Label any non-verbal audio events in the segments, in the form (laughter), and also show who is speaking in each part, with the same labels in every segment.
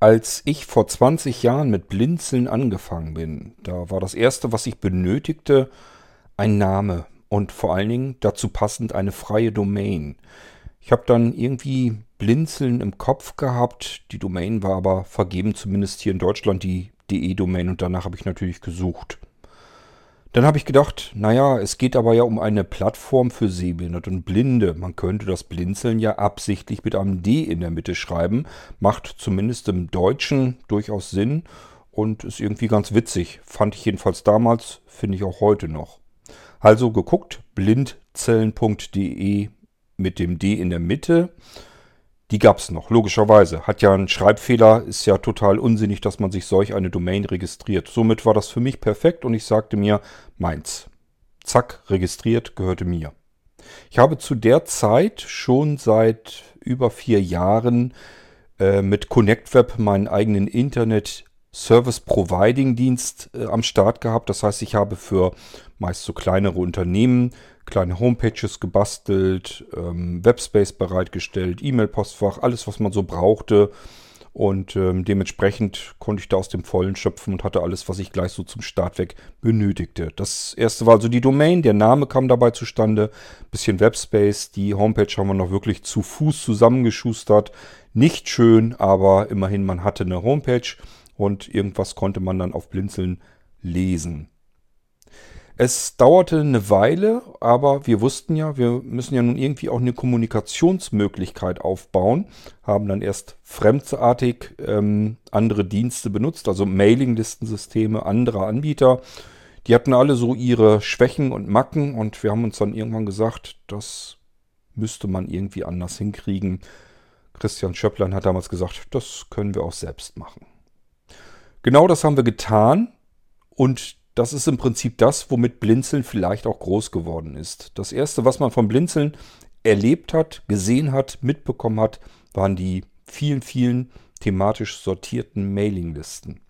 Speaker 1: Als ich vor 20 Jahren mit Blinzeln angefangen bin, da war das erste, was ich benötigte, ein Name und vor allen Dingen dazu passend eine freie Domain. Ich habe dann irgendwie Blinzeln im Kopf gehabt, die Domain war aber vergeben, zumindest hier in Deutschland die DE-Domain und danach habe ich natürlich gesucht. Dann habe ich gedacht, naja, es geht aber ja um eine Plattform für Sehbehinderte und Blinde. Man könnte das Blinzeln ja absichtlich mit einem D in der Mitte schreiben. Macht zumindest im Deutschen durchaus Sinn und ist irgendwie ganz witzig. Fand ich jedenfalls damals, finde ich auch heute noch. Also geguckt, blindzellen.de mit dem D in der Mitte die gab es noch, logischerweise. Hat ja einen Schreibfehler, ist ja total unsinnig, dass man sich solch eine Domain registriert. Somit war das für mich perfekt und ich sagte mir, meins. Zack, registriert, gehörte mir. Ich habe zu der Zeit schon seit über vier Jahren äh, mit ConnectWeb meinen eigenen Internet Service Providing Dienst äh, am Start gehabt. Das heißt, ich habe für meist so kleinere Unternehmen kleine Homepages gebastelt, ähm, Webspace bereitgestellt, E-Mail-Postfach, alles, was man so brauchte. Und ähm, dementsprechend konnte ich da aus dem Vollen schöpfen und hatte alles, was ich gleich so zum Start weg benötigte. Das erste war also die Domain, der Name kam dabei zustande, bisschen Webspace, die Homepage haben wir noch wirklich zu Fuß zusammengeschustert. Nicht schön, aber immerhin, man hatte eine Homepage und irgendwas konnte man dann auf Blinzeln lesen. Es dauerte eine Weile, aber wir wussten ja, wir müssen ja nun irgendwie auch eine Kommunikationsmöglichkeit aufbauen. Haben dann erst fremdartig ähm, andere Dienste benutzt, also Mailinglistensysteme anderer Anbieter. Die hatten alle so ihre Schwächen und Macken und wir haben uns dann irgendwann gesagt, das müsste man irgendwie anders hinkriegen. Christian Schöpplein hat damals gesagt, das können wir auch selbst machen. Genau das haben wir getan und das ist im Prinzip das, womit Blinzeln vielleicht auch groß geworden ist. Das erste, was man von Blinzeln erlebt hat, gesehen hat, mitbekommen hat, waren die vielen, vielen thematisch sortierten Mailinglisten.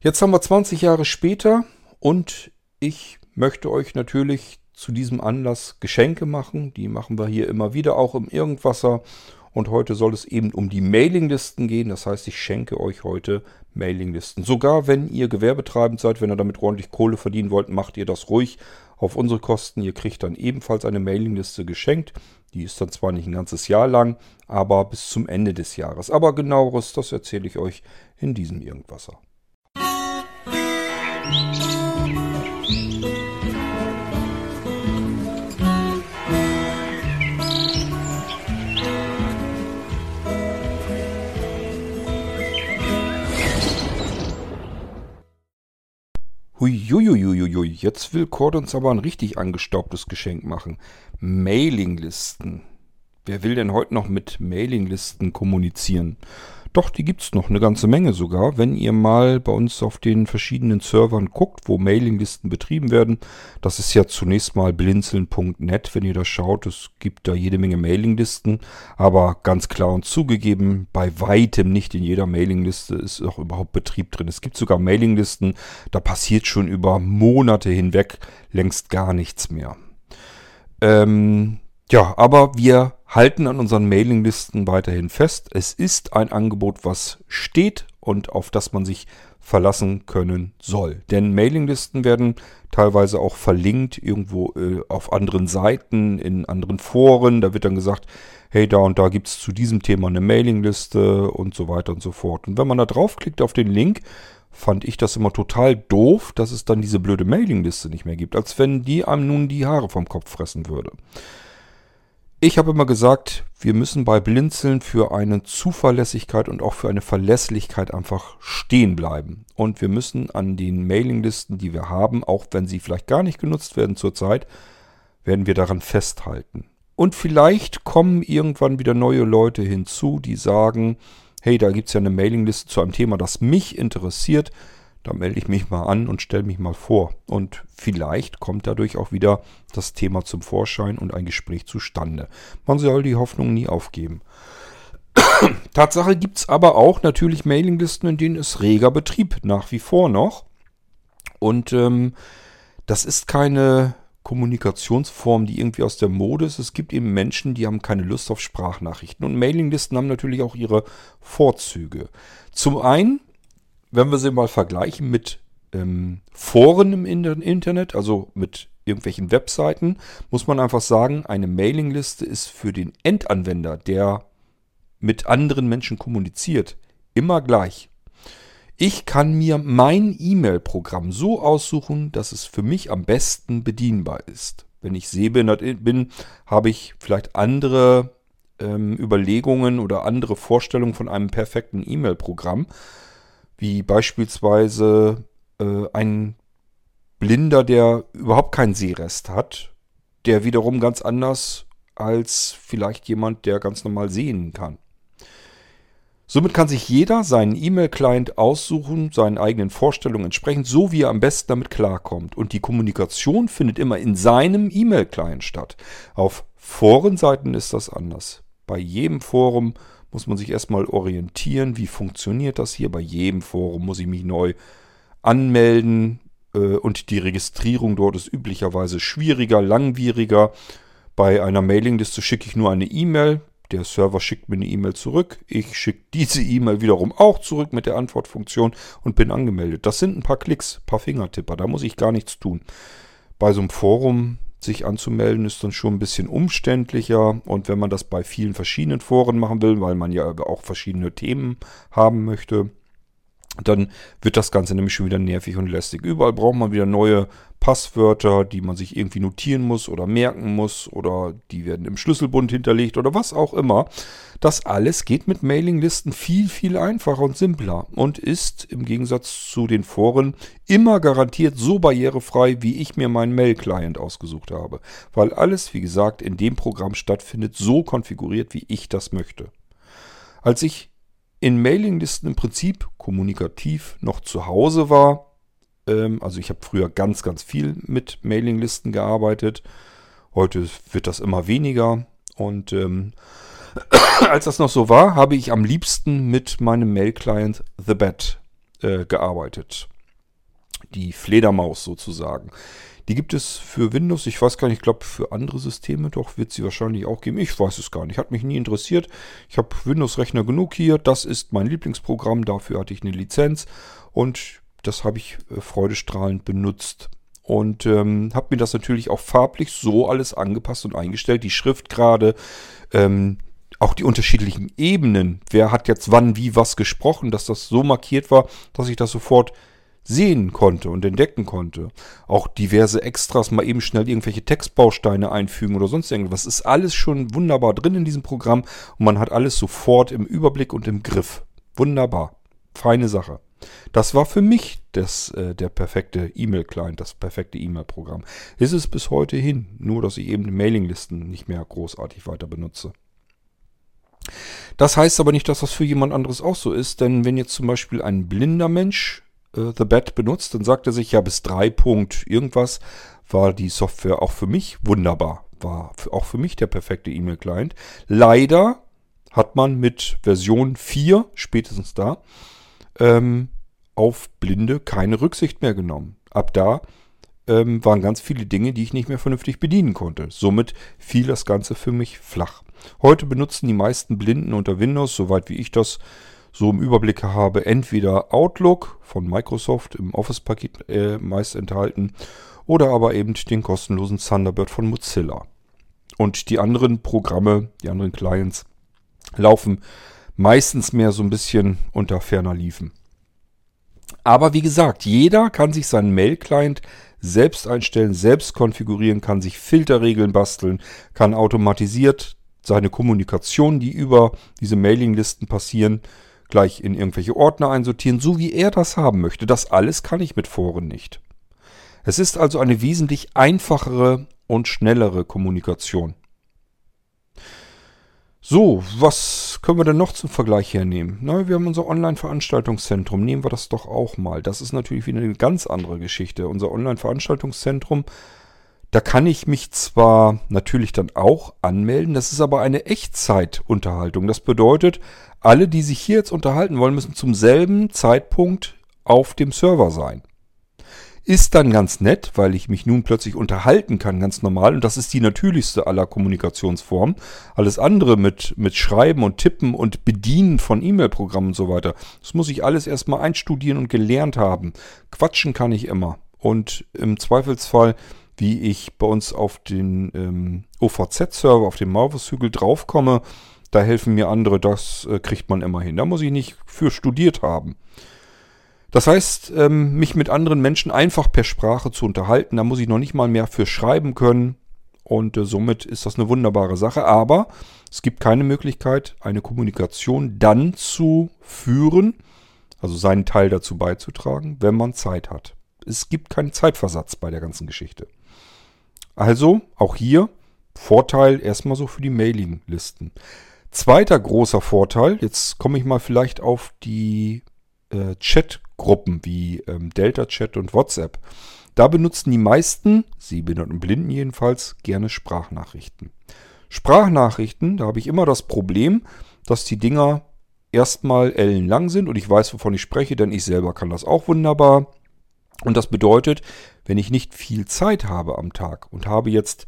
Speaker 1: Jetzt haben wir 20 Jahre später und ich möchte euch natürlich zu diesem Anlass Geschenke machen. Die machen wir hier immer wieder auch im Irgendwasser. Und heute soll es eben um die Mailinglisten gehen. Das heißt, ich schenke euch heute Mailinglisten. Sogar wenn ihr gewerbetreibend seid, wenn ihr damit ordentlich Kohle verdienen wollt, macht ihr das ruhig auf unsere Kosten. Ihr kriegt dann ebenfalls eine Mailingliste geschenkt. Die ist dann zwar nicht ein ganzes Jahr lang, aber bis zum Ende des Jahres. Aber genaueres, das erzähle ich euch in diesem Irgendwasser. Musik Huiuiuiui, jetzt will Cord uns aber ein richtig angestaubtes Geschenk machen. Mailinglisten. Wer will denn heute noch mit Mailinglisten kommunizieren? Doch, die gibt es noch eine ganze Menge sogar. Wenn ihr mal bei uns auf den verschiedenen Servern guckt, wo Mailinglisten betrieben werden, das ist ja zunächst mal blinzeln.net, wenn ihr da schaut. Es gibt da jede Menge Mailinglisten, aber ganz klar und zugegeben, bei weitem nicht in jeder Mailingliste ist auch überhaupt Betrieb drin. Es gibt sogar Mailinglisten, da passiert schon über Monate hinweg längst gar nichts mehr. Ähm, ja, aber wir halten an unseren Mailinglisten weiterhin fest. Es ist ein Angebot, was steht und auf das man sich verlassen können soll. Denn Mailinglisten werden teilweise auch verlinkt irgendwo äh, auf anderen Seiten, in anderen Foren. Da wird dann gesagt, hey, da und da gibt es zu diesem Thema eine Mailingliste und so weiter und so fort. Und wenn man da draufklickt auf den Link, fand ich das immer total doof, dass es dann diese blöde Mailingliste nicht mehr gibt. Als wenn die einem nun die Haare vom Kopf fressen würde. Ich habe immer gesagt, wir müssen bei Blinzeln für eine Zuverlässigkeit und auch für eine Verlässlichkeit einfach stehen bleiben. Und wir müssen an den Mailinglisten, die wir haben, auch wenn sie vielleicht gar nicht genutzt werden zurzeit, werden wir daran festhalten. Und vielleicht kommen irgendwann wieder neue Leute hinzu, die sagen, hey, da gibt es ja eine Mailingliste zu einem Thema, das mich interessiert. Da melde ich mich mal an und stelle mich mal vor. Und vielleicht kommt dadurch auch wieder das Thema zum Vorschein und ein Gespräch zustande. Man soll die Hoffnung nie aufgeben. (coughs) Tatsache gibt es aber auch natürlich Mailinglisten, in denen ist reger Betrieb nach wie vor noch. Und ähm, das ist keine Kommunikationsform, die irgendwie aus der Mode ist. Es gibt eben Menschen, die haben keine Lust auf Sprachnachrichten. Und Mailinglisten haben natürlich auch ihre Vorzüge. Zum einen, wenn wir sie mal vergleichen mit ähm, Foren im Internet, also mit irgendwelchen Webseiten, muss man einfach sagen, eine Mailingliste ist für den Endanwender, der mit anderen Menschen kommuniziert, immer gleich. Ich kann mir mein E-Mail-Programm so aussuchen, dass es für mich am besten bedienbar ist. Wenn ich sehbehindert bin, habe ich vielleicht andere ähm, Überlegungen oder andere Vorstellungen von einem perfekten E-Mail-Programm, wie beispielsweise äh, ein Blinder, der überhaupt keinen Sehrest hat, der wiederum ganz anders als vielleicht jemand, der ganz normal sehen kann. Somit kann sich jeder seinen E-Mail-Client aussuchen, seinen eigenen Vorstellungen entsprechend, so wie er am besten damit klarkommt. Und die Kommunikation findet immer in seinem E-Mail-Client statt. Auf Forenseiten ist das anders. Bei jedem Forum muss man sich erstmal orientieren, wie funktioniert das hier. Bei jedem Forum muss ich mich neu anmelden äh, und die Registrierung dort ist üblicherweise schwieriger, langwieriger. Bei einer Mailingliste schicke ich nur eine E-Mail, der Server schickt mir eine E-Mail zurück. Ich schicke diese E-Mail wiederum auch zurück mit der Antwortfunktion und bin angemeldet. Das sind ein paar Klicks, ein paar Fingertipper. Da muss ich gar nichts tun. Bei so einem Forum sich anzumelden ist dann schon ein bisschen umständlicher. Und wenn man das bei vielen verschiedenen Foren machen will, weil man ja auch verschiedene Themen haben möchte, dann wird das Ganze nämlich schon wieder nervig und lästig. Überall braucht man wieder neue Passwörter, die man sich irgendwie notieren muss oder merken muss oder die werden im Schlüsselbund hinterlegt oder was auch immer. Das alles geht mit Mailinglisten viel, viel einfacher und simpler und ist im Gegensatz zu den Foren immer garantiert so barrierefrei, wie ich mir meinen Mail-Client ausgesucht habe. Weil alles, wie gesagt, in dem Programm stattfindet, so konfiguriert, wie ich das möchte. Als ich in Mailinglisten im Prinzip kommunikativ noch zu Hause war. Ähm, also ich habe früher ganz, ganz viel mit Mailinglisten gearbeitet. Heute wird das immer weniger. Und ähm, (clears throat) als das noch so war, habe ich am liebsten mit meinem Mail-Client The Bat äh, gearbeitet. Die Fledermaus sozusagen. Die gibt es für Windows, ich weiß gar nicht, ich glaube für andere Systeme doch, wird sie wahrscheinlich auch geben. Ich weiß es gar nicht, hat mich nie interessiert. Ich habe Windows-Rechner genug hier, das ist mein Lieblingsprogramm, dafür hatte ich eine Lizenz und das habe ich äh, freudestrahlend benutzt. Und ähm, habe mir das natürlich auch farblich so alles angepasst und eingestellt. Die Schriftgrade, ähm, auch die unterschiedlichen Ebenen. Wer hat jetzt wann, wie, was gesprochen, dass das so markiert war, dass ich das sofort sehen konnte und entdecken konnte. Auch diverse Extras, mal eben schnell irgendwelche Textbausteine einfügen oder sonst irgendwas. Ist alles schon wunderbar drin in diesem Programm und man hat alles sofort im Überblick und im Griff. Wunderbar. Feine Sache. Das war für mich das, äh, der perfekte E-Mail-Client, das perfekte E-Mail-Programm. Ist es bis heute hin, nur dass ich eben Mailinglisten nicht mehr großartig weiter benutze. Das heißt aber nicht, dass das für jemand anderes auch so ist, denn wenn jetzt zum Beispiel ein blinder Mensch äh, The Bat benutzt, dann sagt er sich, ja, bis 3 Punkt irgendwas war die Software auch für mich wunderbar. War auch für mich der perfekte E-Mail-Client. Leider hat man mit Version 4, spätestens da, ähm, auf Blinde keine Rücksicht mehr genommen. Ab da ähm, waren ganz viele Dinge, die ich nicht mehr vernünftig bedienen konnte. Somit fiel das Ganze für mich flach. Heute benutzen die meisten Blinden unter Windows, soweit wie ich das so im Überblick habe, entweder Outlook von Microsoft im Office-Paket äh, meist enthalten oder aber eben den kostenlosen Thunderbird von Mozilla. Und die anderen Programme, die anderen Clients laufen meistens mehr so ein bisschen unter ferner Liefen. Aber wie gesagt, jeder kann sich seinen Mail-Client selbst einstellen, selbst konfigurieren, kann sich Filterregeln basteln, kann automatisiert seine Kommunikation, die über diese Mailinglisten passieren, gleich in irgendwelche Ordner einsortieren, so wie er das haben möchte. Das alles kann ich mit Foren nicht. Es ist also eine wesentlich einfachere und schnellere Kommunikation. So, was können wir denn noch zum Vergleich hernehmen? Na, wir haben unser Online-Veranstaltungszentrum. Nehmen wir das doch auch mal. Das ist natürlich wieder eine ganz andere Geschichte. Unser Online-Veranstaltungszentrum da kann ich mich zwar natürlich dann auch anmelden, das ist aber eine Echtzeitunterhaltung. Das bedeutet, alle, die sich hier jetzt unterhalten wollen, müssen zum selben Zeitpunkt auf dem Server sein. ist dann ganz nett, weil ich mich nun plötzlich unterhalten kann, ganz normal. Und das ist die natürlichste aller Kommunikationsformen. Alles andere mit, mit Schreiben und Tippen und Bedienen von E-Mail-Programmen und so weiter, das muss ich alles erstmal einstudieren und gelernt haben. Quatschen kann ich immer. Und im Zweifelsfall, wie ich bei uns auf den ähm, OVZ-Server, auf dem Maulwurfshügel draufkomme, da helfen mir andere, das äh, kriegt man immer hin. Da muss ich nicht für studiert haben. Das heißt, ähm, mich mit anderen Menschen einfach per Sprache zu unterhalten, da muss ich noch nicht mal mehr für schreiben können. Und äh, somit ist das eine wunderbare Sache. Aber es gibt keine Möglichkeit, eine Kommunikation dann zu führen, also seinen Teil dazu beizutragen, wenn man Zeit hat. Es gibt keinen Zeitversatz bei der ganzen Geschichte. Also auch hier Vorteil erstmal so für die Mailinglisten. Zweiter großer Vorteil, jetzt komme ich mal vielleicht auf die äh, Chatgruppen wie ähm, Delta Chat und WhatsApp. Da benutzen die meisten, Sehbehinderten und Blinden jedenfalls, gerne Sprachnachrichten. Sprachnachrichten, da habe ich immer das Problem, dass die Dinger erstmal ellenlang sind und ich weiß, wovon ich spreche, denn ich selber kann das auch wunderbar. Und das bedeutet, wenn ich nicht viel Zeit habe am Tag und habe jetzt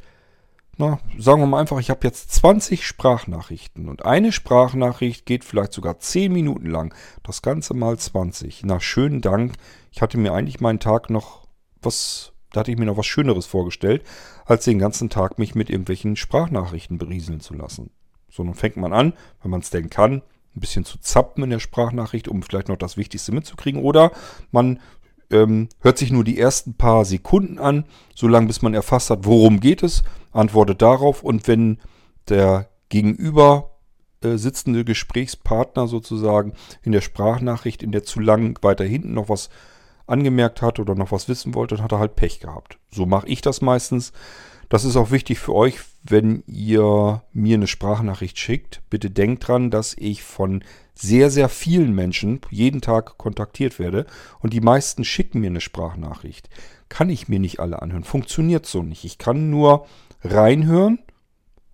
Speaker 1: na, sagen wir mal einfach, ich habe jetzt 20 Sprachnachrichten und eine Sprachnachricht geht vielleicht sogar 10 Minuten lang. Das Ganze mal 20. Na, schönen Dank. Ich hatte mir eigentlich meinen Tag noch was, da hatte ich mir noch was Schöneres vorgestellt, als den ganzen Tag mich mit irgendwelchen Sprachnachrichten berieseln zu lassen. So, nun fängt man an, wenn man es denn kann, ein bisschen zu zappen in der Sprachnachricht, um vielleicht noch das Wichtigste mitzukriegen. Oder man ähm, hört sich nur die ersten paar Sekunden an, so lange bis man erfasst hat, worum geht es, antwortet darauf und wenn der gegenüber äh, sitzende Gesprächspartner sozusagen in der Sprachnachricht in der zu lang weiter hinten noch was angemerkt hat oder noch was wissen wollte, dann hat er halt Pech gehabt. So mache ich das meistens. Das ist auch wichtig für euch, wenn ihr mir eine Sprachnachricht schickt. Bitte denkt dran, dass ich von sehr, sehr vielen Menschen jeden Tag kontaktiert werde und die meisten schicken mir eine Sprachnachricht. Kann ich mir nicht alle anhören. Funktioniert so nicht. Ich kann nur reinhören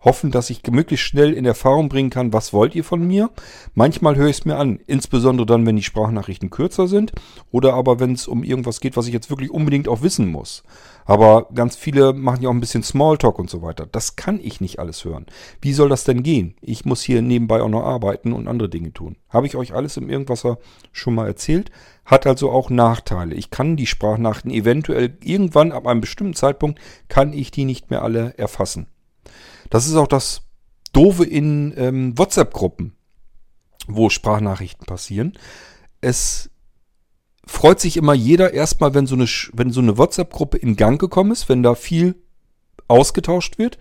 Speaker 1: hoffen, dass ich möglichst schnell in Erfahrung bringen kann, was wollt ihr von mir. Manchmal höre ich es mir an, insbesondere dann, wenn die Sprachnachrichten kürzer sind oder aber wenn es um irgendwas geht, was ich jetzt wirklich unbedingt auch wissen muss. Aber ganz viele machen ja auch ein bisschen Smalltalk und so weiter. Das kann ich nicht alles hören. Wie soll das denn gehen? Ich muss hier nebenbei auch noch arbeiten und andere Dinge tun. Habe ich euch alles im Irgendwasser schon mal erzählt? Hat also auch Nachteile. Ich kann die Sprachnachrichten eventuell irgendwann ab einem bestimmten Zeitpunkt kann ich die nicht mehr alle erfassen. Das ist auch das Doofe in ähm, WhatsApp-Gruppen, wo Sprachnachrichten passieren. Es freut sich immer jeder erstmal, wenn so eine, wenn so eine WhatsApp-Gruppe in Gang gekommen ist, wenn da viel ausgetauscht wird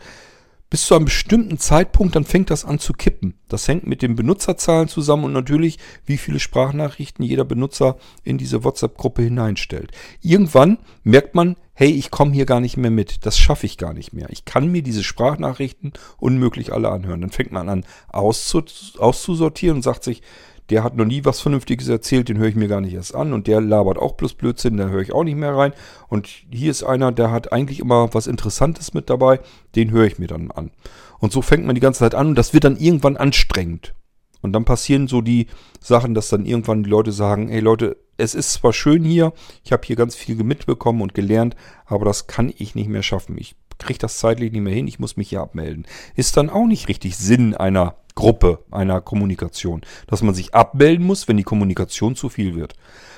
Speaker 1: bis zu einem bestimmten Zeitpunkt, dann fängt das an zu kippen. Das hängt mit den Benutzerzahlen zusammen und natürlich, wie viele Sprachnachrichten jeder Benutzer in diese WhatsApp-Gruppe hineinstellt. Irgendwann merkt man, hey, ich komme hier gar nicht mehr mit. Das schaffe ich gar nicht mehr. Ich kann mir diese Sprachnachrichten unmöglich alle anhören. Dann fängt man an auszusortieren und sagt sich, der hat noch nie was Vernünftiges erzählt, den höre ich mir gar nicht erst an. Und der labert auch bloß Blödsinn, da höre ich auch nicht mehr rein. Und hier ist einer, der hat eigentlich immer was Interessantes mit dabei, den höre ich mir dann an. Und so fängt man die ganze Zeit an und das wird dann irgendwann anstrengend. Und dann passieren so die Sachen, dass dann irgendwann die Leute sagen, hey Leute, es ist zwar schön hier, ich habe hier ganz viel mitbekommen und gelernt, aber das kann ich nicht mehr schaffen. Ich kriege das zeitlich nicht mehr hin, ich muss mich hier abmelden. Ist dann auch nicht richtig Sinn einer Gruppe, einer Kommunikation, dass man sich abmelden muss, wenn die Kommunikation zu viel wird.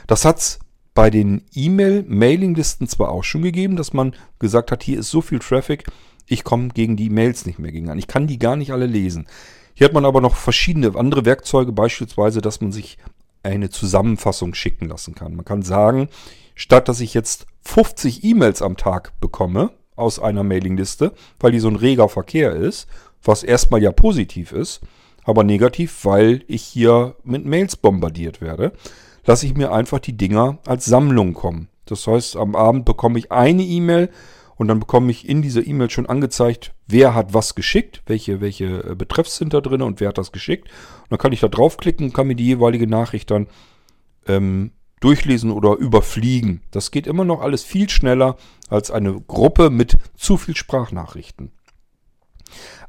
Speaker 1: Das hat's bei den E-Mail-Mailing-Listen zwar auch schon gegeben, dass man gesagt hat, hier ist so viel Traffic, ich komme gegen die Mails nicht mehr gegen an. Ich kann die gar nicht alle lesen. Hier hat man aber noch verschiedene andere Werkzeuge, beispielsweise, dass man sich eine Zusammenfassung schicken lassen kann. Man kann sagen, statt dass ich jetzt 50 E-Mails am Tag bekomme aus einer Mailingliste, weil die so ein reger Verkehr ist was erstmal ja positiv ist, aber negativ, weil ich hier mit Mails bombardiert werde, lasse ich mir einfach die Dinger als Sammlung kommen. Das heißt, am Abend bekomme ich eine E-Mail und dann bekomme ich in dieser E-Mail schon angezeigt, wer hat was geschickt, welche, welche äh, Betreffs sind da drin und wer hat das geschickt. Und dann kann ich da draufklicken und kann mir die jeweilige Nachricht dann ähm, durchlesen oder überfliegen. Das geht immer noch alles viel schneller als eine Gruppe mit zu viel Sprachnachrichten.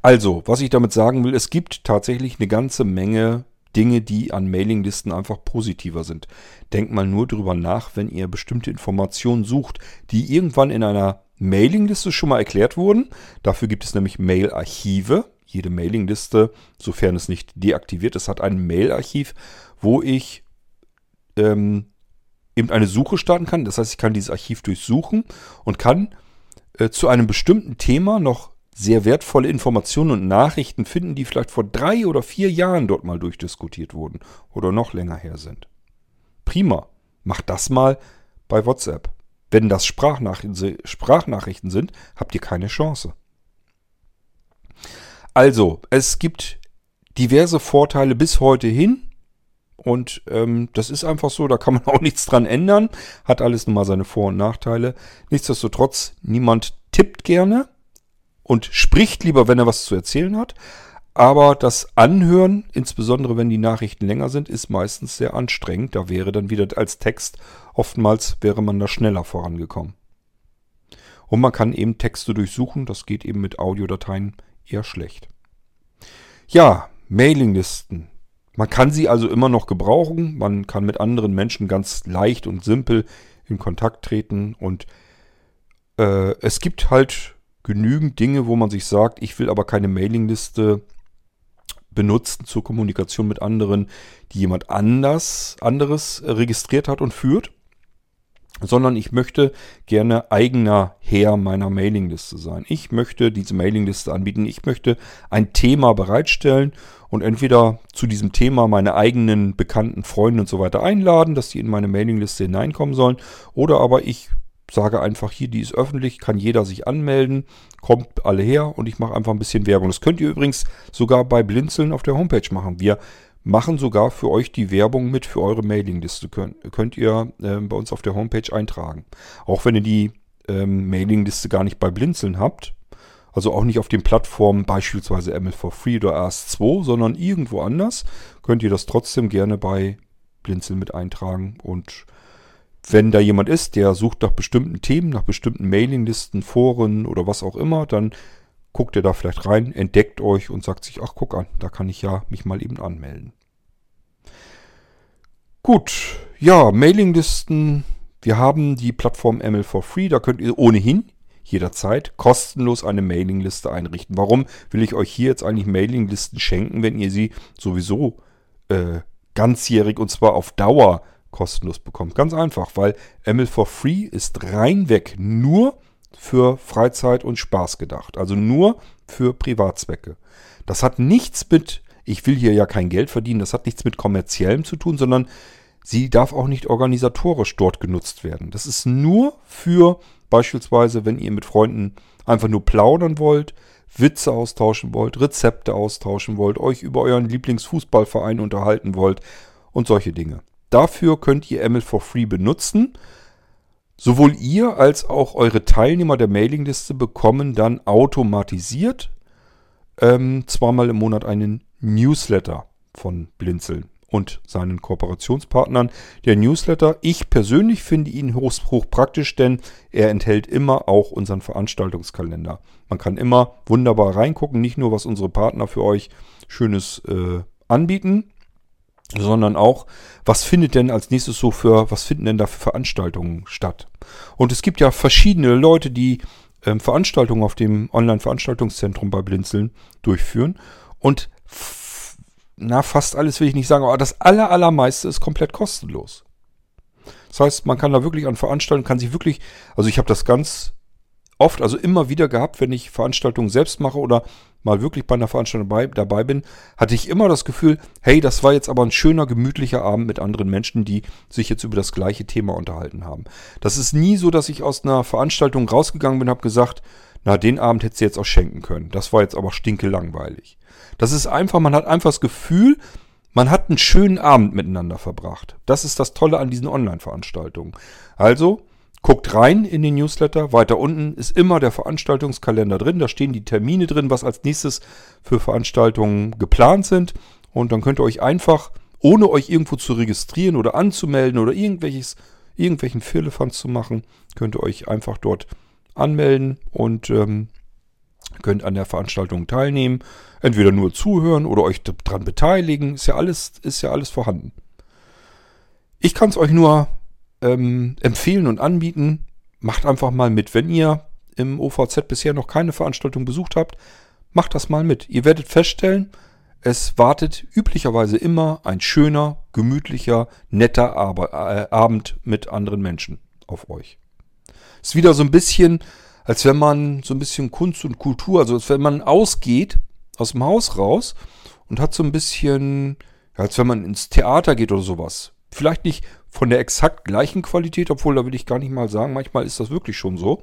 Speaker 1: Also, was ich damit sagen will, es gibt tatsächlich eine ganze Menge Dinge, die an Mailinglisten einfach positiver sind. Denkt mal nur drüber nach, wenn ihr bestimmte Informationen sucht, die irgendwann in einer Mailingliste schon mal erklärt wurden. Dafür gibt es nämlich Mailarchive. Jede Mailingliste, sofern es nicht deaktiviert ist, hat ein Mailarchiv, wo ich ähm, eben eine Suche starten kann. Das heißt, ich kann dieses Archiv durchsuchen und kann äh, zu einem bestimmten Thema noch sehr wertvolle Informationen und Nachrichten finden, die vielleicht vor drei oder vier Jahren dort mal durchdiskutiert wurden oder noch länger her sind. Prima. Macht das mal bei WhatsApp. Wenn das Sprachnachrichten, Sprachnachrichten sind, habt ihr keine Chance. Also, es gibt diverse Vorteile bis heute hin. Und ähm, das ist einfach so, da kann man (laughs) auch nichts dran ändern. Hat alles nun mal seine Vor- und Nachteile. Nichtsdestotrotz, niemand tippt gerne und spricht lieber, wenn er was zu erzählen hat. Aber das Anhören, insbesondere wenn die Nachrichten länger sind, ist meistens sehr anstrengend. Da wäre dann wieder als Text, oftmals wäre man da schneller vorangekommen. Und man kann eben Texte durchsuchen, das geht eben mit Audiodateien eher schlecht. Ja, Mailinglisten. Man kann sie also immer noch gebrauchen. Man kann mit anderen Menschen ganz leicht und simpel in Kontakt treten. Und äh, es gibt halt genügend Dinge, wo man sich sagt, ich will aber keine Mailingliste benutzen zur Kommunikation mit anderen, die jemand anders, anderes registriert hat und führt, sondern ich möchte gerne eigener Herr meiner Mailingliste sein. Ich möchte diese Mailingliste anbieten. Ich möchte ein Thema bereitstellen und entweder zu diesem Thema meine eigenen bekannten Freunde und so weiter einladen, dass die in meine Mailingliste hineinkommen sollen, oder aber ich sage einfach hier, die ist öffentlich, kann jeder sich anmelden, kommt alle her und ich mache einfach ein bisschen Werbung. Das könnt ihr übrigens sogar bei Blinzeln auf der Homepage machen. Wir machen sogar für euch die Werbung mit für eure Mailingliste. Könnt, könnt ihr äh, bei uns auf der Homepage eintragen. Auch wenn ihr die ähm, Mailingliste gar nicht bei Blinzeln habt, also auch nicht auf den Plattformen beispielsweise ML for Free oder AS2, sondern irgendwo anders, könnt ihr das trotzdem gerne bei Blinzeln mit eintragen und wenn da jemand ist, der sucht nach bestimmten Themen, nach bestimmten Mailinglisten, Foren oder was auch immer, dann guckt er da vielleicht rein, entdeckt euch und sagt sich, ach guck an, da kann ich ja mich mal eben anmelden. Gut, ja, Mailinglisten. Wir haben die Plattform ML for Free, da könnt ihr ohnehin jederzeit kostenlos eine Mailingliste einrichten. Warum will ich euch hier jetzt eigentlich Mailinglisten schenken, wenn ihr sie sowieso äh, ganzjährig und zwar auf Dauer kostenlos bekommt. Ganz einfach, weil ML for Free ist reinweg nur für Freizeit und Spaß gedacht. Also nur für Privatzwecke. Das hat nichts mit, ich will hier ja kein Geld verdienen, das hat nichts mit kommerziellem zu tun, sondern sie darf auch nicht organisatorisch dort genutzt werden. Das ist nur für beispielsweise, wenn ihr mit Freunden einfach nur plaudern wollt, Witze austauschen wollt, Rezepte austauschen wollt, euch über euren Lieblingsfußballverein unterhalten wollt und solche Dinge. Dafür könnt ihr ML for Free benutzen. Sowohl ihr als auch eure Teilnehmer der Mailingliste bekommen dann automatisiert ähm, zweimal im Monat einen Newsletter von Blinzeln und seinen Kooperationspartnern. Der Newsletter, ich persönlich finde ihn hoch, praktisch, denn er enthält immer auch unseren Veranstaltungskalender. Man kann immer wunderbar reingucken, nicht nur was unsere Partner für euch Schönes äh, anbieten, sondern auch, was findet denn als nächstes so für, was finden denn da für Veranstaltungen statt? Und es gibt ja verschiedene Leute, die ähm, Veranstaltungen auf dem Online-Veranstaltungszentrum bei Blinzeln durchführen. Und na, fast alles will ich nicht sagen, aber das aller, allermeiste ist komplett kostenlos. Das heißt, man kann da wirklich an Veranstaltungen, kann sich wirklich, also ich habe das ganz oft, also immer wieder gehabt, wenn ich Veranstaltungen selbst mache oder mal wirklich bei einer Veranstaltung dabei, dabei bin, hatte ich immer das Gefühl, hey, das war jetzt aber ein schöner, gemütlicher Abend mit anderen Menschen, die sich jetzt über das gleiche Thema unterhalten haben. Das ist nie so, dass ich aus einer Veranstaltung rausgegangen bin und habe gesagt, na, den Abend hättest du jetzt auch schenken können. Das war jetzt aber stinke langweilig. Das ist einfach, man hat einfach das Gefühl, man hat einen schönen Abend miteinander verbracht. Das ist das Tolle an diesen Online-Veranstaltungen. Also, Guckt rein in den Newsletter. Weiter unten ist immer der Veranstaltungskalender drin. Da stehen die Termine drin, was als nächstes für Veranstaltungen geplant sind. Und dann könnt ihr euch einfach, ohne euch irgendwo zu registrieren oder anzumelden oder irgendwelches, irgendwelchen Firlefanz zu machen, könnt ihr euch einfach dort anmelden und ähm, könnt an der Veranstaltung teilnehmen, entweder nur zuhören oder euch daran beteiligen. Ist ja alles, ist ja alles vorhanden. Ich kann es euch nur ähm, empfehlen und anbieten. Macht einfach mal mit. Wenn ihr im OVZ bisher noch keine Veranstaltung besucht habt, macht das mal mit. Ihr werdet feststellen, es wartet üblicherweise immer ein schöner, gemütlicher, netter äh, Abend mit anderen Menschen auf euch. Ist wieder so ein bisschen, als wenn man so ein bisschen Kunst und Kultur, also als wenn man ausgeht aus dem Haus raus und hat so ein bisschen, als wenn man ins Theater geht oder sowas. Vielleicht nicht von der exakt gleichen Qualität, obwohl da will ich gar nicht mal sagen, manchmal ist das wirklich schon so.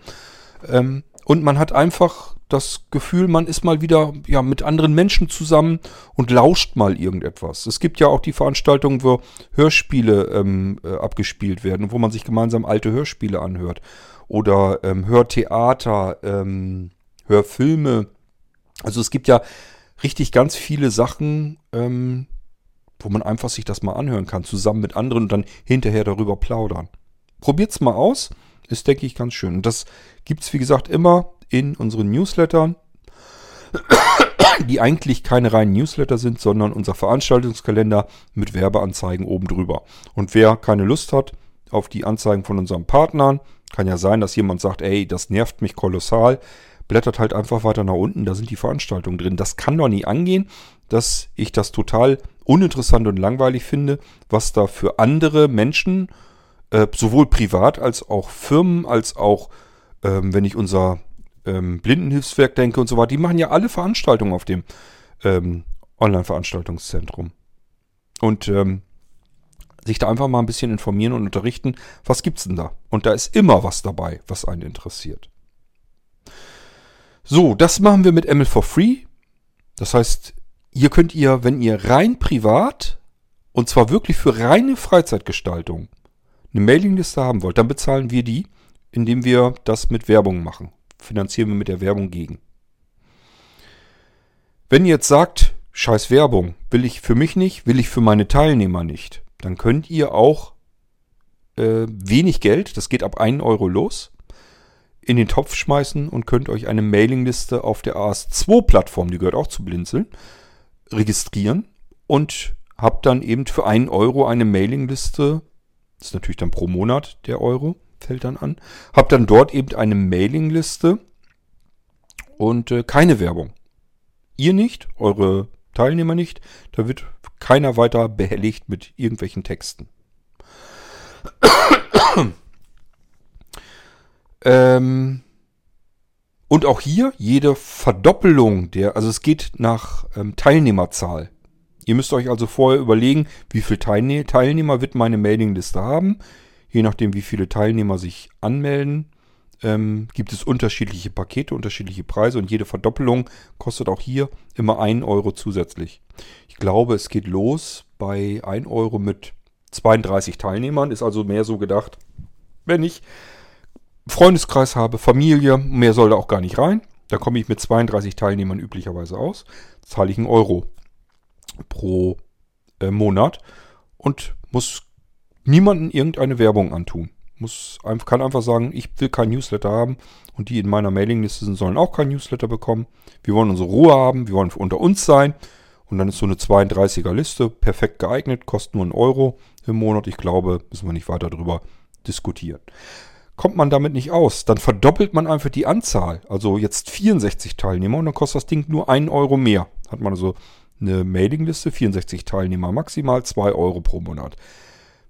Speaker 1: Ähm, und man hat einfach das Gefühl, man ist mal wieder ja, mit anderen Menschen zusammen und lauscht mal irgendetwas. Es gibt ja auch die Veranstaltungen, wo Hörspiele ähm, äh, abgespielt werden, wo man sich gemeinsam alte Hörspiele anhört. Oder ähm, Hörtheater, ähm, Hörfilme. Also es gibt ja richtig ganz viele Sachen, ähm, wo man einfach sich das mal anhören kann, zusammen mit anderen und dann hinterher darüber plaudern. Probiert's mal aus, ist, denke ich, ganz schön. Und das gibt's wie gesagt, immer in unseren Newslettern, die eigentlich keine reinen Newsletter sind, sondern unser Veranstaltungskalender mit Werbeanzeigen oben drüber. Und wer keine Lust hat auf die Anzeigen von unseren Partnern, kann ja sein, dass jemand sagt, ey, das nervt mich kolossal, blättert halt einfach weiter nach unten, da sind die Veranstaltungen drin. Das kann doch nie angehen, dass ich das total uninteressant und langweilig finde, was da für andere Menschen, äh, sowohl privat als auch Firmen, als auch, ähm, wenn ich unser ähm, Blindenhilfswerk denke und so weiter, die machen ja alle Veranstaltungen auf dem ähm, Online-Veranstaltungszentrum. Und ähm, sich da einfach mal ein bisschen informieren und unterrichten, was gibt's denn da? Und da ist immer was dabei, was einen interessiert. So, das machen wir mit ML for Free. Das heißt, hier könnt ihr, wenn ihr rein privat und zwar wirklich für reine Freizeitgestaltung eine Mailingliste haben wollt, dann bezahlen wir die, indem wir das mit Werbung machen finanzieren wir mit der Werbung gegen. Wenn ihr jetzt sagt, scheiß Werbung, will ich für mich nicht, will ich für meine Teilnehmer nicht, dann könnt ihr auch äh, wenig Geld, das geht ab 1 Euro los, in den Topf schmeißen und könnt euch eine Mailingliste auf der AS2-Plattform, die gehört auch zu Blinzeln, registrieren und habt dann eben für 1 Euro eine Mailingliste, das ist natürlich dann pro Monat der Euro, fällt dann an. Habt dann dort eben eine Mailingliste und äh, keine Werbung. Ihr nicht, eure Teilnehmer nicht. Da wird keiner weiter behelligt mit irgendwelchen Texten. (coughs) ähm, und auch hier jede Verdoppelung der, also es geht nach ähm, Teilnehmerzahl. Ihr müsst euch also vorher überlegen, wie viele Teilnehmer wird meine Mailingliste haben. Je nachdem, wie viele Teilnehmer sich anmelden, ähm, gibt es unterschiedliche Pakete, unterschiedliche Preise und jede Verdoppelung kostet auch hier immer 1 Euro zusätzlich. Ich glaube, es geht los bei 1 Euro mit 32 Teilnehmern, ist also mehr so gedacht, wenn ich Freundeskreis habe, Familie, mehr soll da auch gar nicht rein. Da komme ich mit 32 Teilnehmern üblicherweise aus. Zahle ich einen Euro pro äh, Monat und muss niemanden irgendeine Werbung antun. Muss, kann einfach sagen, ich will kein Newsletter haben und die in meiner Mailingliste sind, sollen auch kein Newsletter bekommen. Wir wollen unsere Ruhe haben, wir wollen unter uns sein. Und dann ist so eine 32er Liste perfekt geeignet, kostet nur einen Euro im Monat. Ich glaube, müssen wir nicht weiter darüber diskutieren. Kommt man damit nicht aus, dann verdoppelt man einfach die Anzahl. Also jetzt 64 Teilnehmer und dann kostet das Ding nur einen Euro mehr. Hat man also eine Mailingliste, 64 Teilnehmer maximal, 2 Euro pro Monat.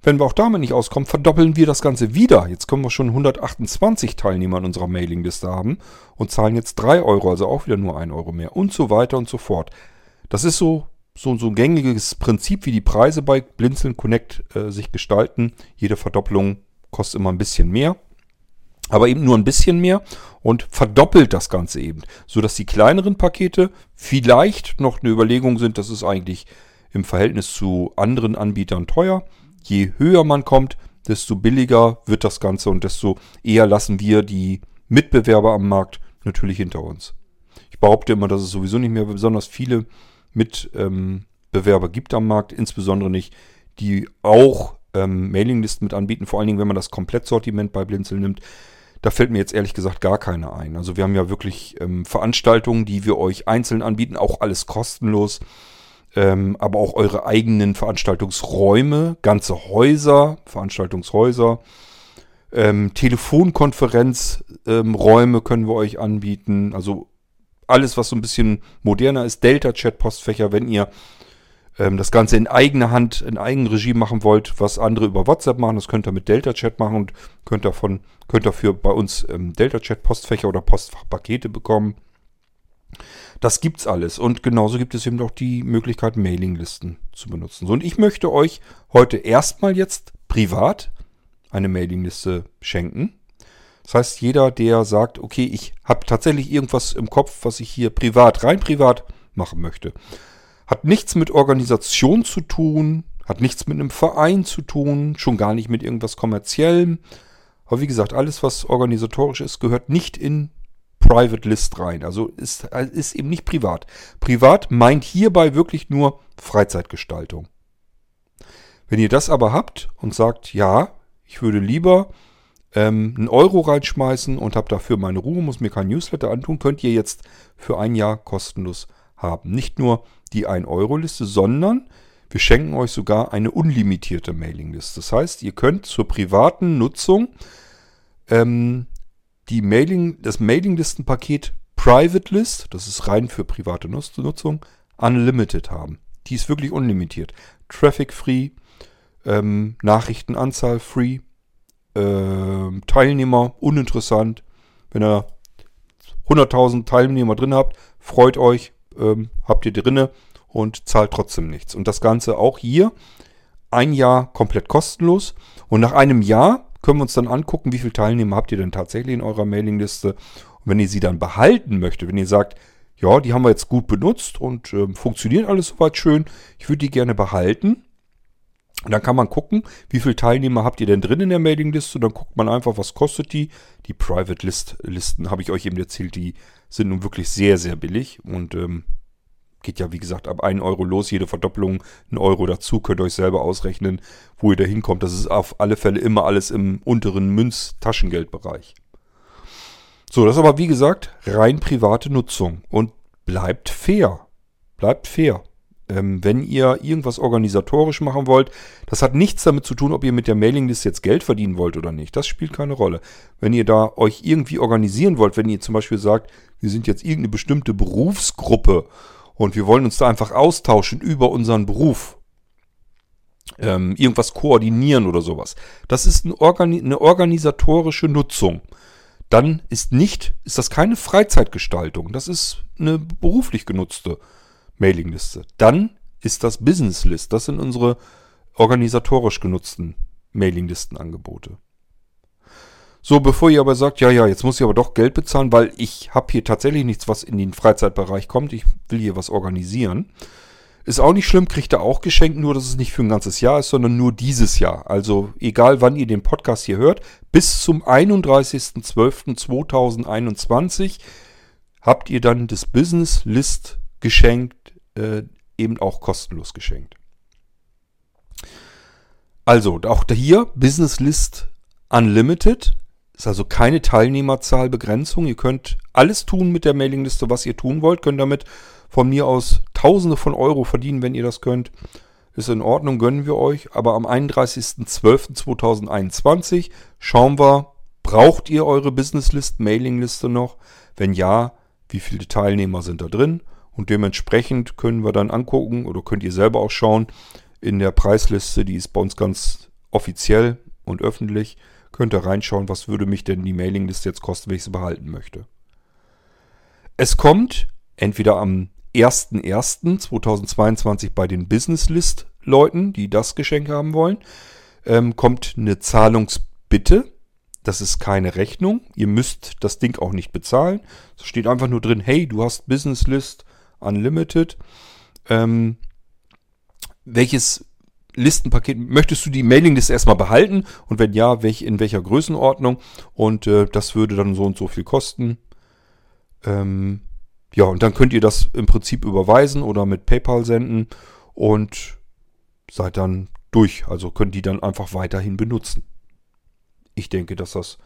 Speaker 1: Wenn wir auch damit nicht auskommen, verdoppeln wir das Ganze wieder. Jetzt können wir schon 128 Teilnehmer in unserer Mailingliste haben und zahlen jetzt 3 Euro, also auch wieder nur 1 Euro mehr und so weiter und so fort. Das ist so, so, so ein gängiges Prinzip, wie die Preise bei Blinzeln Connect äh, sich gestalten. Jede Verdoppelung kostet immer ein bisschen mehr, aber eben nur ein bisschen mehr und verdoppelt das Ganze eben, sodass die kleineren Pakete vielleicht noch eine Überlegung sind, das ist eigentlich im Verhältnis zu anderen Anbietern teuer je höher man kommt, desto billiger wird das Ganze und desto eher lassen wir die Mitbewerber am Markt natürlich hinter uns. Ich behaupte immer, dass es sowieso nicht mehr besonders viele Mitbewerber ähm, gibt am Markt, insbesondere nicht, die auch ähm, Mailinglisten mit anbieten, vor allen Dingen, wenn man das Komplettsortiment bei Blinzel nimmt. Da fällt mir jetzt ehrlich gesagt gar keine ein. Also wir haben ja wirklich ähm, Veranstaltungen, die wir euch einzeln anbieten, auch alles kostenlos. Ähm, aber auch eure eigenen Veranstaltungsräume, ganze Häuser, Veranstaltungshäuser, ähm, Telefonkonferenzräume ähm, können wir euch anbieten. Also alles, was so ein bisschen moderner ist. Delta-Chat-Postfächer, wenn ihr ähm, das Ganze in eigener Hand, in Eigenregie machen wollt, was andere über WhatsApp machen, das könnt ihr mit Delta-Chat machen und könnt davon, könnt dafür bei uns ähm, Delta-Chat-Postfächer oder Postfachpakete bekommen. Das gibt's alles. Und genauso gibt es eben auch die Möglichkeit, Mailinglisten zu benutzen. So, und ich möchte euch heute erstmal jetzt privat eine Mailingliste schenken. Das heißt, jeder, der sagt, okay, ich habe tatsächlich irgendwas im Kopf, was ich hier privat, rein privat machen möchte, hat nichts mit Organisation zu tun, hat nichts mit einem Verein zu tun, schon gar nicht mit irgendwas kommerziellem. Aber wie gesagt, alles, was organisatorisch ist, gehört nicht in Private List rein. Also ist, ist eben nicht privat. Privat meint hierbei wirklich nur Freizeitgestaltung. Wenn ihr das aber habt und sagt, ja, ich würde lieber ähm, einen Euro reinschmeißen und habe dafür meine Ruhe, muss mir kein Newsletter antun, könnt ihr jetzt für ein Jahr kostenlos haben. Nicht nur die 1-Euro-Liste, sondern wir schenken euch sogar eine unlimitierte Mailingliste. Das heißt, ihr könnt zur privaten Nutzung ähm, die Mailing, das Mailinglistenpaket Private List, das ist rein für private Nutzung, Unlimited haben. Die ist wirklich unlimitiert. Traffic free, ähm, Nachrichtenanzahl free. Ähm, Teilnehmer uninteressant. Wenn ihr 100.000 Teilnehmer drin habt, freut euch, ähm, habt ihr drinne und zahlt trotzdem nichts. Und das Ganze auch hier ein Jahr komplett kostenlos. Und nach einem Jahr können wir uns dann angucken, wie viele Teilnehmer habt ihr denn tatsächlich in eurer Mailingliste. Und wenn ihr sie dann behalten möchtet, wenn ihr sagt, ja, die haben wir jetzt gut benutzt und äh, funktioniert alles soweit schön, ich würde die gerne behalten, und dann kann man gucken, wie viele Teilnehmer habt ihr denn drin in der Mailingliste. Und dann guckt man einfach, was kostet die. Die Private List Listen habe ich euch eben erzählt, die sind nun wirklich sehr, sehr billig. Und ähm, geht ja, wie gesagt, ab 1 Euro los. Jede Verdoppelung ein Euro dazu. Könnt ihr euch selber ausrechnen, wo ihr da hinkommt. Das ist auf alle Fälle immer alles im unteren Münz-Taschengeldbereich. So, das ist aber wie gesagt rein private Nutzung. Und bleibt fair. Bleibt fair. Ähm, wenn ihr irgendwas organisatorisch machen wollt, das hat nichts damit zu tun, ob ihr mit der Mailingliste jetzt Geld verdienen wollt oder nicht. Das spielt keine Rolle. Wenn ihr da euch irgendwie organisieren wollt, wenn ihr zum Beispiel sagt, wir sind jetzt irgendeine bestimmte Berufsgruppe und wir wollen uns da einfach austauschen über unseren Beruf, ähm, irgendwas koordinieren oder sowas. Das ist eine, Organi eine organisatorische Nutzung. Dann ist nicht, ist das keine Freizeitgestaltung. Das ist eine beruflich genutzte Nutzung. Mailingliste. Dann ist das Business List. Das sind unsere organisatorisch genutzten Mailinglistenangebote. So, bevor ihr aber sagt, ja, ja, jetzt muss ich aber doch Geld bezahlen, weil ich habe hier tatsächlich nichts, was in den Freizeitbereich kommt. Ich will hier was organisieren. Ist auch nicht schlimm, kriegt ihr auch geschenkt, nur dass es nicht für ein ganzes Jahr ist, sondern nur dieses Jahr. Also egal, wann ihr den Podcast hier hört, bis zum 31.12.2021 habt ihr dann das Business List geschenkt, äh, eben auch kostenlos geschenkt. Also, auch hier Business List Unlimited. Ist also keine Teilnehmerzahlbegrenzung. Ihr könnt alles tun mit der Mailingliste, was ihr tun wollt. Könnt damit von mir aus Tausende von Euro verdienen, wenn ihr das könnt. Ist in Ordnung, gönnen wir euch. Aber am 31.12.2021 schauen wir, braucht ihr eure Business List Mailingliste noch? Wenn ja, wie viele Teilnehmer sind da drin? Und dementsprechend können wir dann angucken oder könnt ihr selber auch schauen in der Preisliste, die ist bei uns ganz offiziell und öffentlich. Könnt ihr reinschauen, was würde mich denn die Mailingliste jetzt kosten, wenn ich sie behalten möchte. Es kommt entweder am 01.01.2022 bei den Business List Leuten, die das Geschenk haben wollen, ähm, kommt eine Zahlungsbitte. Das ist keine Rechnung. Ihr müsst das Ding auch nicht bezahlen. Es steht einfach nur drin, hey, du hast Business List Unlimited. Ähm, welches Listenpaket, möchtest du die Mailingliste erstmal behalten? Und wenn ja, welch, in welcher Größenordnung? Und äh, das würde dann so und so viel kosten. Ähm, ja, und dann könnt ihr das im Prinzip überweisen oder mit PayPal senden und seid dann durch. Also könnt die dann einfach weiterhin benutzen. Ich denke, dass das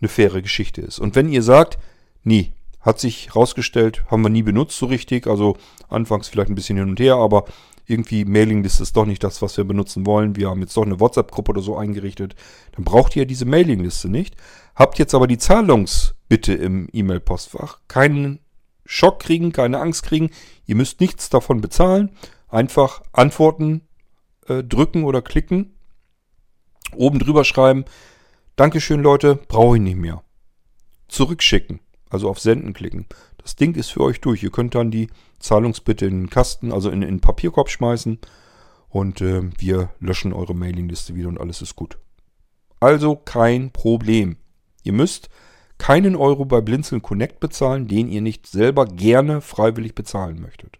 Speaker 1: eine faire Geschichte ist. Und wenn ihr sagt, nie, hat sich herausgestellt, haben wir nie benutzt so richtig, also anfangs vielleicht ein bisschen hin und her, aber irgendwie Mailingliste ist doch nicht das, was wir benutzen wollen. Wir haben jetzt doch eine WhatsApp-Gruppe oder so eingerichtet. Dann braucht ihr diese Mailingliste nicht. Habt jetzt aber die Zahlungsbitte im E-Mail-Postfach. Keinen Schock kriegen, keine Angst kriegen. Ihr müsst nichts davon bezahlen. Einfach Antworten äh, drücken oder klicken. Oben drüber schreiben. Dankeschön, Leute, brauche ich nicht mehr. Zurückschicken. Also auf Senden klicken. Das Ding ist für euch durch. Ihr könnt dann die Zahlungsbitte in den Kasten, also in den Papierkorb schmeißen. Und äh, wir löschen eure Mailingliste wieder und alles ist gut. Also kein Problem. Ihr müsst keinen Euro bei Blinzeln Connect bezahlen, den ihr nicht selber gerne freiwillig bezahlen möchtet.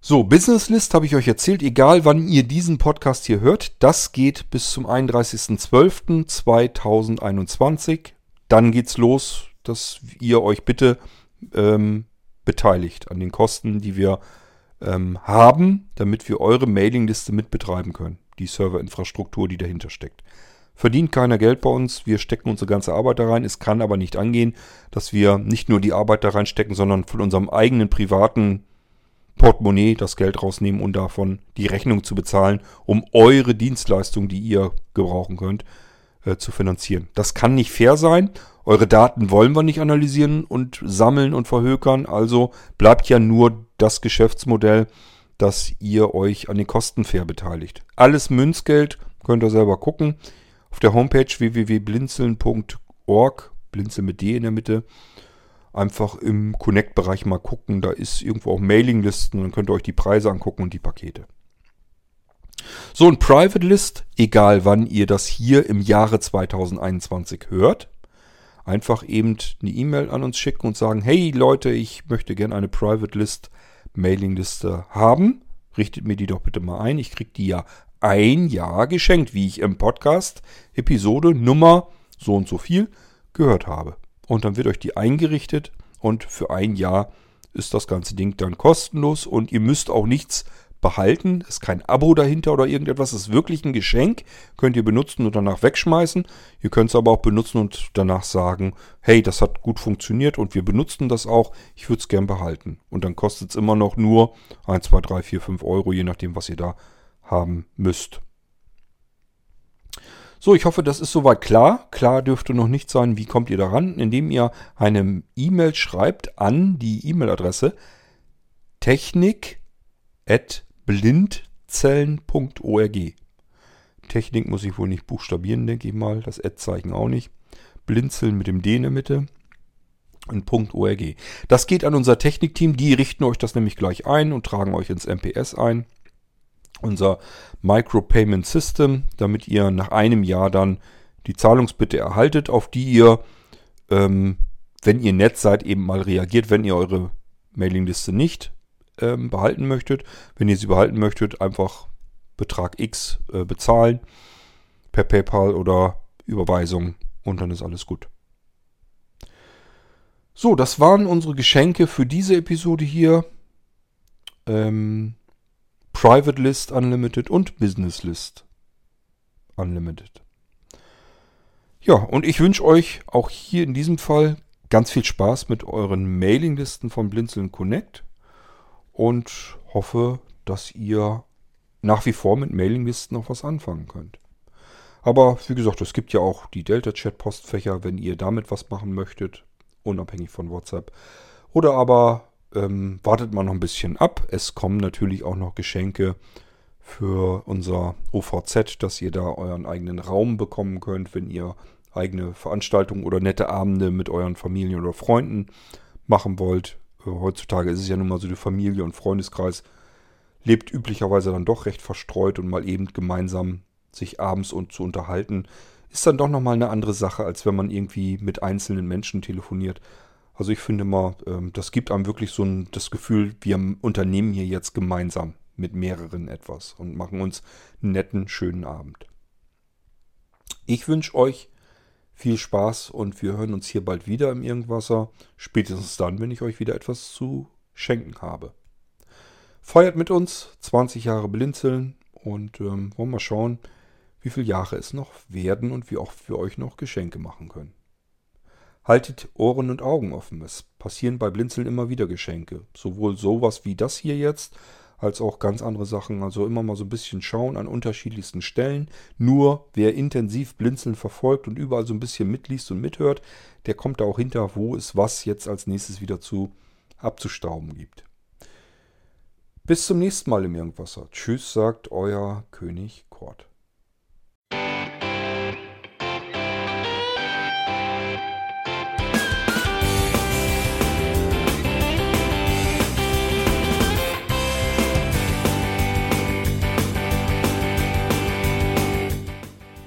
Speaker 1: So, Business List habe ich euch erzählt, egal wann ihr diesen Podcast hier hört, das geht bis zum 31.12.2021. Dann geht's los, dass ihr euch bitte ähm, beteiligt an den Kosten, die wir ähm, haben, damit wir eure Mailingliste mit betreiben können. Die Serverinfrastruktur, die dahinter steckt. Verdient keiner Geld bei uns, wir stecken unsere ganze Arbeit da rein. Es kann aber nicht angehen, dass wir nicht nur die Arbeit da reinstecken, sondern von unserem eigenen privaten Portemonnaie das Geld rausnehmen und davon die Rechnung zu bezahlen, um eure Dienstleistung, die ihr gebrauchen könnt, äh, zu finanzieren. Das kann nicht fair sein. Eure Daten wollen wir nicht analysieren und sammeln und verhökern. Also bleibt ja nur das Geschäftsmodell, dass ihr euch an den Kosten fair beteiligt. Alles Münzgeld, könnt ihr selber gucken. Auf der Homepage www.blinzeln.org, blinzeln mit D in der Mitte, einfach im Connect-Bereich mal gucken. Da ist irgendwo auch Mailinglisten und dann könnt ihr euch die Preise angucken und die Pakete. So ein Private List, egal wann ihr das hier im Jahre 2021 hört, einfach eben eine E-Mail an uns schicken und sagen, hey Leute, ich möchte gerne eine Private List Mailingliste haben. Richtet mir die doch bitte mal ein. Ich kriege die ja ein Jahr geschenkt, wie ich im Podcast Episode Nummer so und so viel gehört habe und dann wird euch die eingerichtet und für ein Jahr ist das ganze Ding dann kostenlos und ihr müsst auch nichts behalten. Ist kein Abo dahinter oder irgendetwas. Ist wirklich ein Geschenk. Könnt ihr benutzen und danach wegschmeißen. Ihr könnt es aber auch benutzen und danach sagen, hey, das hat gut funktioniert und wir benutzen das auch. Ich würde es gern behalten. Und dann kostet es immer noch nur 1, 2, 3, 4, 5 Euro, je nachdem, was ihr da haben müsst. So, ich hoffe, das ist soweit klar. Klar dürfte noch nicht sein, wie kommt ihr daran, indem ihr eine E-Mail schreibt an die E-Mail-Adresse technik.blindzellen.org. Technik muss ich wohl nicht buchstabieren, denke ich mal. Das Ad-Zeichen auch nicht. Blinzeln mit dem D in der Mitte. Und .org. Das geht an unser Technikteam. Die richten euch das nämlich gleich ein und tragen euch ins MPS ein unser Micropayment System, damit ihr nach einem Jahr dann die Zahlungsbitte erhaltet, auf die ihr, ähm, wenn ihr nett seid, eben mal reagiert, wenn ihr eure Mailingliste nicht ähm, behalten möchtet. Wenn ihr sie behalten möchtet, einfach Betrag X äh, bezahlen per PayPal oder Überweisung und dann ist alles gut. So, das waren unsere Geschenke für diese Episode hier. Ähm, Private List Unlimited und Business List Unlimited. Ja, und ich wünsche euch auch hier in diesem Fall ganz viel Spaß mit euren Mailinglisten von Blinzeln Connect und hoffe, dass ihr nach wie vor mit Mailinglisten noch was anfangen könnt. Aber wie gesagt, es gibt ja auch die Delta-Chat-Postfächer, wenn ihr damit was machen möchtet, unabhängig von WhatsApp. Oder aber ähm, wartet mal noch ein bisschen ab. Es kommen natürlich auch noch Geschenke für unser OVZ, dass ihr da euren eigenen Raum bekommen könnt, wenn ihr eigene Veranstaltungen oder nette Abende mit euren Familien oder Freunden machen wollt. Heutzutage ist es ja nun mal so, die Familie und Freundeskreis lebt üblicherweise dann doch recht verstreut und mal eben gemeinsam sich abends und zu unterhalten, ist dann doch nochmal eine andere Sache, als wenn man irgendwie mit einzelnen Menschen telefoniert. Also ich finde mal, ähm, das gibt einem wirklich so ein, das Gefühl, wir unternehmen hier jetzt gemeinsam mit mehreren etwas und machen uns einen netten, schönen Abend. Ich wünsche euch viel Spaß und wir hören uns hier bald wieder im Irgendwasser. Spätestens dann, wenn ich euch wieder etwas zu schenken habe. Feiert mit uns 20 Jahre Blinzeln und ähm, wollen mal schauen, wie viele Jahre es noch werden und wie oft wir euch noch Geschenke machen können. Haltet Ohren und Augen offen. Es passieren bei Blinzeln immer wieder Geschenke. Sowohl sowas wie das hier jetzt, als auch ganz andere Sachen. Also immer mal so ein bisschen schauen an unterschiedlichsten Stellen. Nur wer intensiv Blinzeln verfolgt und überall so ein bisschen mitliest und mithört, der kommt da auch hinter, wo es was jetzt als nächstes wieder zu abzustauben gibt. Bis zum nächsten Mal im Irgendwasser. Tschüss, sagt euer König Kort.